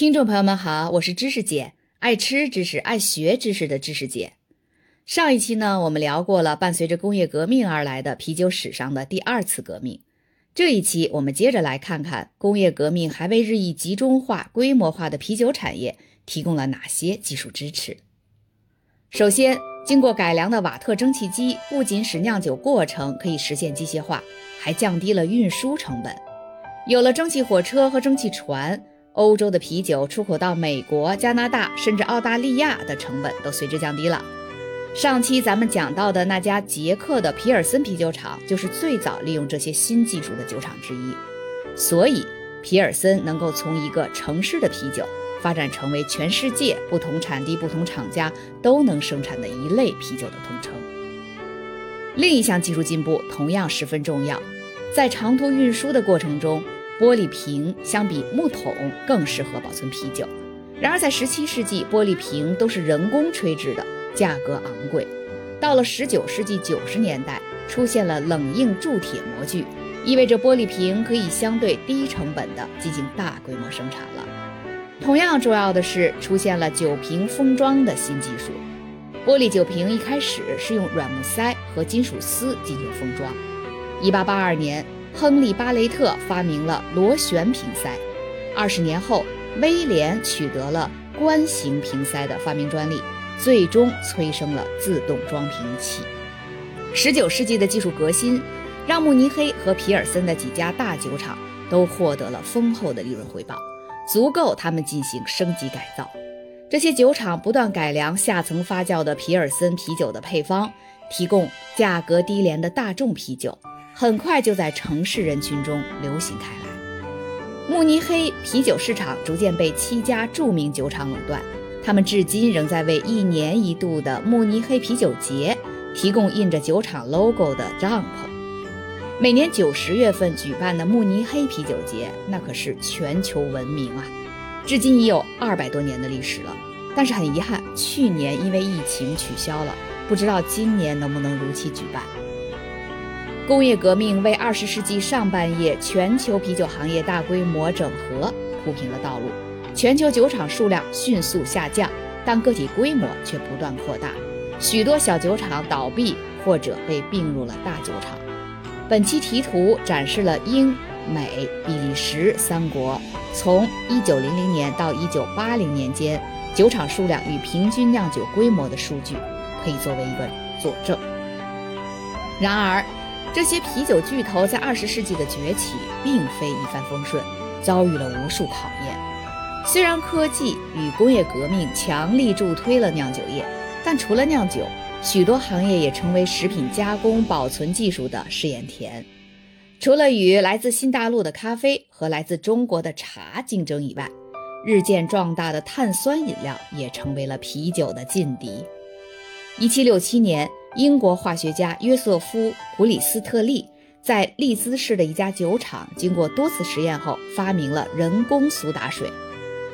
听众朋友们好，我是知识姐，爱吃知识、爱学知识的知识姐。上一期呢，我们聊过了伴随着工业革命而来的啤酒史上的第二次革命。这一期我们接着来看看工业革命还为日益集中化、规模化的啤酒产业提供了哪些技术支持。首先，经过改良的瓦特蒸汽机不仅使酿酒过程可以实现机械化，还降低了运输成本。有了蒸汽火车和蒸汽船。欧洲的啤酒出口到美国、加拿大甚至澳大利亚的成本都随之降低了。上期咱们讲到的那家捷克的皮尔森啤酒厂，就是最早利用这些新技术的酒厂之一。所以，皮尔森能够从一个城市的啤酒发展成为全世界不同产地、不同厂家都能生产的一类啤酒的统称。另一项技术进步同样十分重要，在长途运输的过程中。玻璃瓶相比木桶更适合保存啤酒。然而，在17世纪，玻璃瓶都是人工吹制的，价格昂贵。到了19世纪90年代，出现了冷硬铸铁模具，意味着玻璃瓶可以相对低成本地进行大规模生产了。同样重要的是，出现了酒瓶封装的新技术。玻璃酒瓶一开始是用软木塞和金属丝进行封装。1882年。亨利·巴雷特发明了螺旋瓶塞，二十年后，威廉取得了冠形瓶塞的发明专利，最终催生了自动装瓶器。十九世纪的技术革新，让慕尼黑和皮尔森的几家大酒厂都获得了丰厚的利润回报，足够他们进行升级改造。这些酒厂不断改良下层发酵的皮尔森啤酒的配方，提供价格低廉的大众啤酒。很快就在城市人群中流行开来。慕尼黑啤酒市场逐渐被七家著名酒厂垄断，他们至今仍在为一年一度的慕尼黑啤酒节提供印着酒厂 logo 的帐篷。每年九十月份举办的慕尼黑啤酒节，那可是全球闻名啊！至今已有二百多年的历史了。但是很遗憾，去年因为疫情取消了，不知道今年能不能如期举办。工业革命为二十世纪上半叶全球啤酒行业大规模整合铺平了道路，全球酒厂数量迅速下降，但个体规模却不断扩大，许多小酒厂倒闭或者被并入了大酒厂。本期题图展示了英、美、比利时三国从一九零零年到一九八零年间酒厂数量与平均酿酒规模的数据，可以作为一个佐证。然而，这些啤酒巨头在二十世纪的崛起并非一帆风顺，遭遇了无数考验。虽然科技与工业革命强力助推了酿酒业，但除了酿酒，许多行业也成为食品加工保存技术的试验田。除了与来自新大陆的咖啡和来自中国的茶竞争以外，日渐壮大的碳酸饮料也成为了啤酒的劲敌。一七六七年。英国化学家约瑟夫·普里斯特利在利兹市的一家酒厂，经过多次实验后，发明了人工苏打水。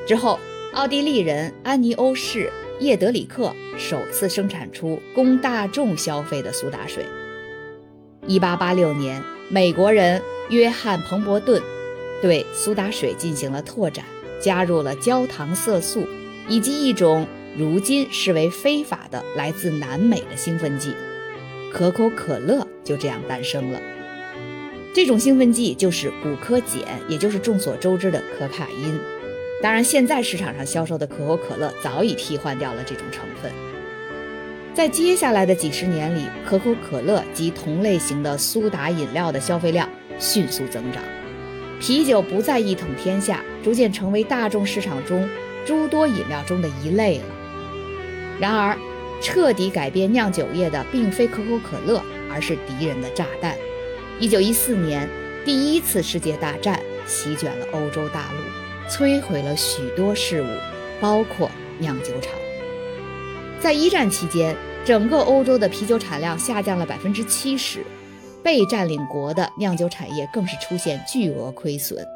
之后，奥地利人安尼欧士·叶德里克首次生产出供大众消费的苏打水。1886年，美国人约翰·彭伯顿对苏打水进行了拓展，加入了焦糖色素以及一种。如今视为非法的来自南美的兴奋剂，可口可乐就这样诞生了。这种兴奋剂就是古柯碱，也就是众所周知的可卡因。当然，现在市场上销售的可口可乐早已替换掉了这种成分。在接下来的几十年里，可口可乐及同类型的苏打饮料的消费量迅速增长，啤酒不再一统天下，逐渐成为大众市场中诸多饮料中的一类了。然而，彻底改变酿酒业的并非可口可乐，而是敌人的炸弹。一九一四年，第一次世界大战席卷了欧洲大陆，摧毁了许多事物，包括酿酒厂。在一战期间，整个欧洲的啤酒产量下降了百分之七十，被占领国的酿酒产业更是出现巨额亏损。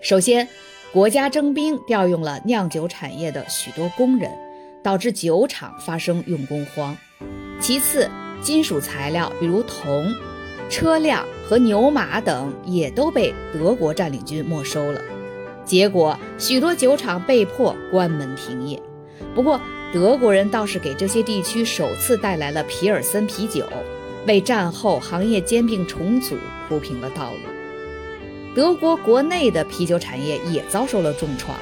首先，国家征兵调用了酿酒产业的许多工人。导致酒厂发生用工荒。其次，金属材料比如铜、车辆和牛马等也都被德国占领军没收了。结果许多酒厂被迫关门停业。不过，德国人倒是给这些地区首次带来了皮尔森啤酒，为战后行业兼并重组铺平了道路。德国国内的啤酒产业也遭受了重创，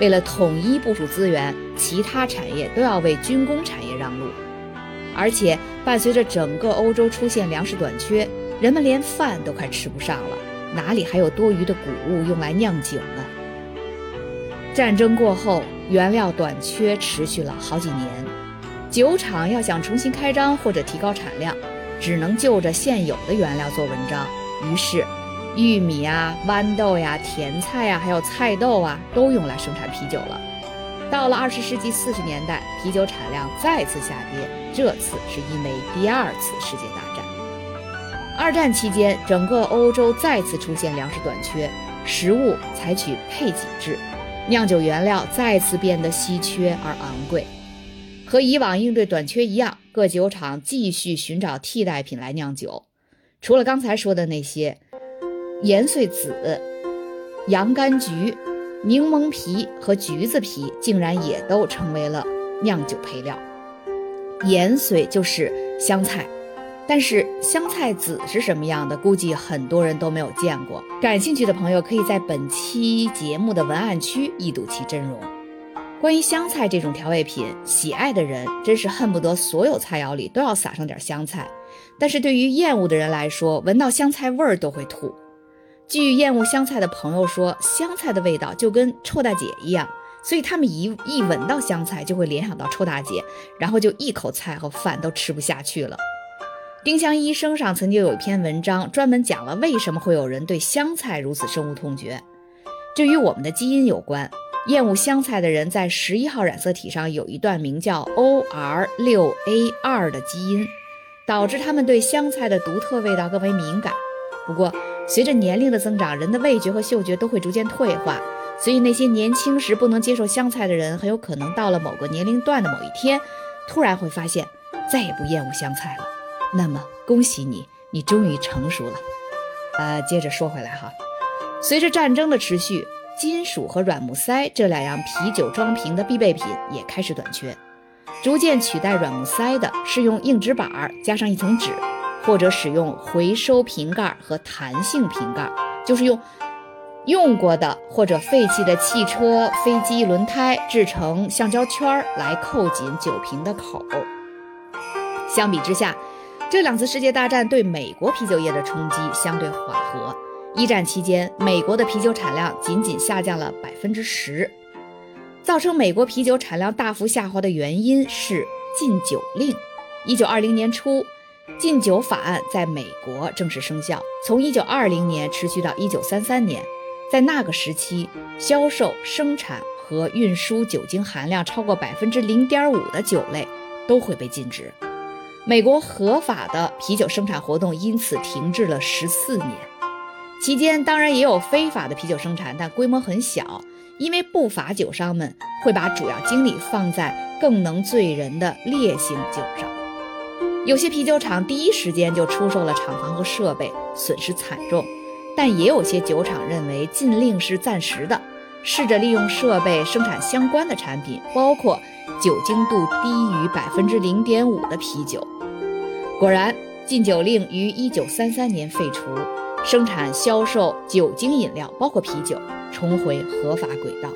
为了统一部署资源，其他产业都要为军工产业让路。而且，伴随着整个欧洲出现粮食短缺，人们连饭都快吃不上了，哪里还有多余的谷物用来酿酒呢？战争过后，原料短缺持续了好几年，酒厂要想重新开张或者提高产量，只能就着现有的原料做文章。于是，玉米啊、豌豆呀、甜菜呀，还有菜豆啊，都用来生产啤酒了。到了二十世纪四十年代，啤酒产量再次下跌，这次是因为第二次世界大战。二战期间，整个欧洲再次出现粮食短缺，食物采取配给制。酿酒原料再次变得稀缺而昂贵，和以往应对短缺一样，各酒厂继续寻找替代品来酿酒。除了刚才说的那些，盐穗子、洋甘菊、柠檬皮和橘子皮竟然也都成为了酿酒配料。盐穗就是香菜。但是香菜籽是什么样的？估计很多人都没有见过。感兴趣的朋友可以在本期节目的文案区一睹其真容。关于香菜这种调味品，喜爱的人真是恨不得所有菜肴里都要撒上点香菜。但是对于厌恶的人来说，闻到香菜味儿都会吐。据厌恶香菜的朋友说，香菜的味道就跟臭大姐一样，所以他们一一闻到香菜就会联想到臭大姐，然后就一口菜和饭都吃不下去了。丁香医生上曾经有一篇文章，专门讲了为什么会有人对香菜如此深恶痛绝。这与我们的基因有关。厌恶香菜的人在十一号染色体上有一段名叫 OR 六 A 二的基因，导致他们对香菜的独特味道更为敏感。不过，随着年龄的增长，人的味觉和嗅觉都会逐渐退化，所以那些年轻时不能接受香菜的人，很有可能到了某个年龄段的某一天，突然会发现再也不厌恶香菜了。那么恭喜你，你终于成熟了。呃，接着说回来哈，随着战争的持续，金属和软木塞这两样啤酒装瓶的必备品也开始短缺。逐渐取代软木塞的是用硬纸板加上一层纸，或者使用回收瓶盖和弹性瓶盖，就是用用过的或者废弃的汽车、飞机轮胎制成橡胶圈来扣紧酒瓶的口。相比之下，这两次世界大战对美国啤酒业的冲击相对缓和。一战期间，美国的啤酒产量仅仅下降了百分之十。造成美国啤酒产量大幅下滑的原因是禁酒令。一九二零年初，禁酒法案在美国正式生效，从一九二零年持续到一九三三年。在那个时期，销售、生产和运输酒精含量超过百分之零点五的酒类都会被禁止。美国合法的啤酒生产活动因此停滞了十四年，期间当然也有非法的啤酒生产，但规模很小，因为不法酒商们会把主要精力放在更能醉人的烈性酒上。有些啤酒厂第一时间就出售了厂房和设备，损失惨重，但也有些酒厂认为禁令是暂时的，试着利用设备生产相关的产品，包括酒精度低于百分之零点五的啤酒。果然，禁酒令于一九三三年废除，生产销售酒精饮料，包括啤酒，重回合法轨道。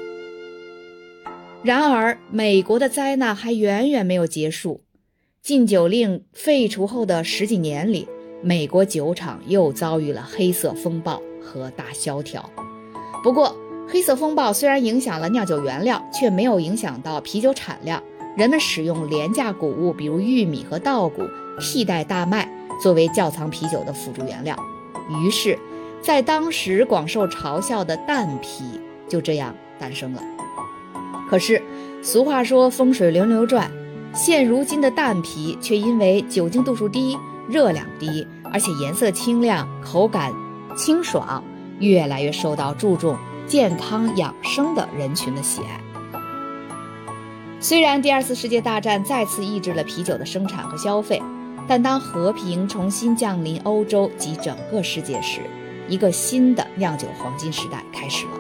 然而，美国的灾难还远远没有结束。禁酒令废除后的十几年里，美国酒厂又遭遇了黑色风暴和大萧条。不过，黑色风暴虽然影响了酿酒原料，却没有影响到啤酒产量。人们使用廉价谷物，比如玉米和稻谷。替代大麦作为窖藏啤酒的辅助原料，于是，在当时广受嘲笑的淡啤就这样诞生了。可是，俗话说风水轮流转，现如今的淡啤却因为酒精度数低、热量低，而且颜色清亮、口感清爽，越来越受到注重健康养生的人群的喜爱。虽然第二次世界大战再次抑制了啤酒的生产和消费。但当和平重新降临欧洲及整个世界时，一个新的酿酒黄金时代开始了。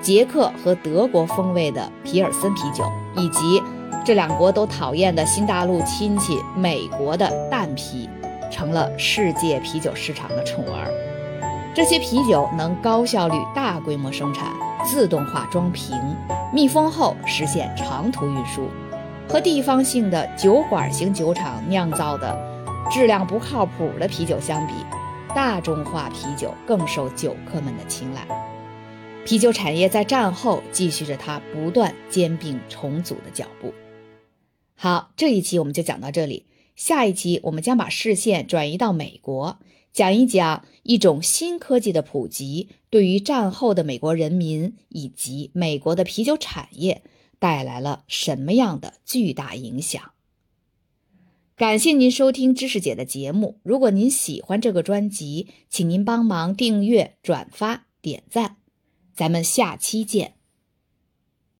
捷克和德国风味的皮尔森啤酒，以及这两国都讨厌的新大陆亲戚美国的淡啤，成了世界啤酒市场的宠儿。这些啤酒能高效率、大规模生产，自动化装瓶、密封后实现长途运输。和地方性的酒馆型酒厂酿造的质量不靠谱的啤酒相比，大众化啤酒更受酒客们的青睐。啤酒产业在战后继续着它不断兼并重组的脚步。好，这一期我们就讲到这里，下一期我们将把视线转移到美国，讲一讲一种新科技的普及对于战后的美国人民以及美国的啤酒产业。带来了什么样的巨大影响？感谢您收听知识姐的节目。如果您喜欢这个专辑，请您帮忙订阅、转发、点赞。咱们下期见。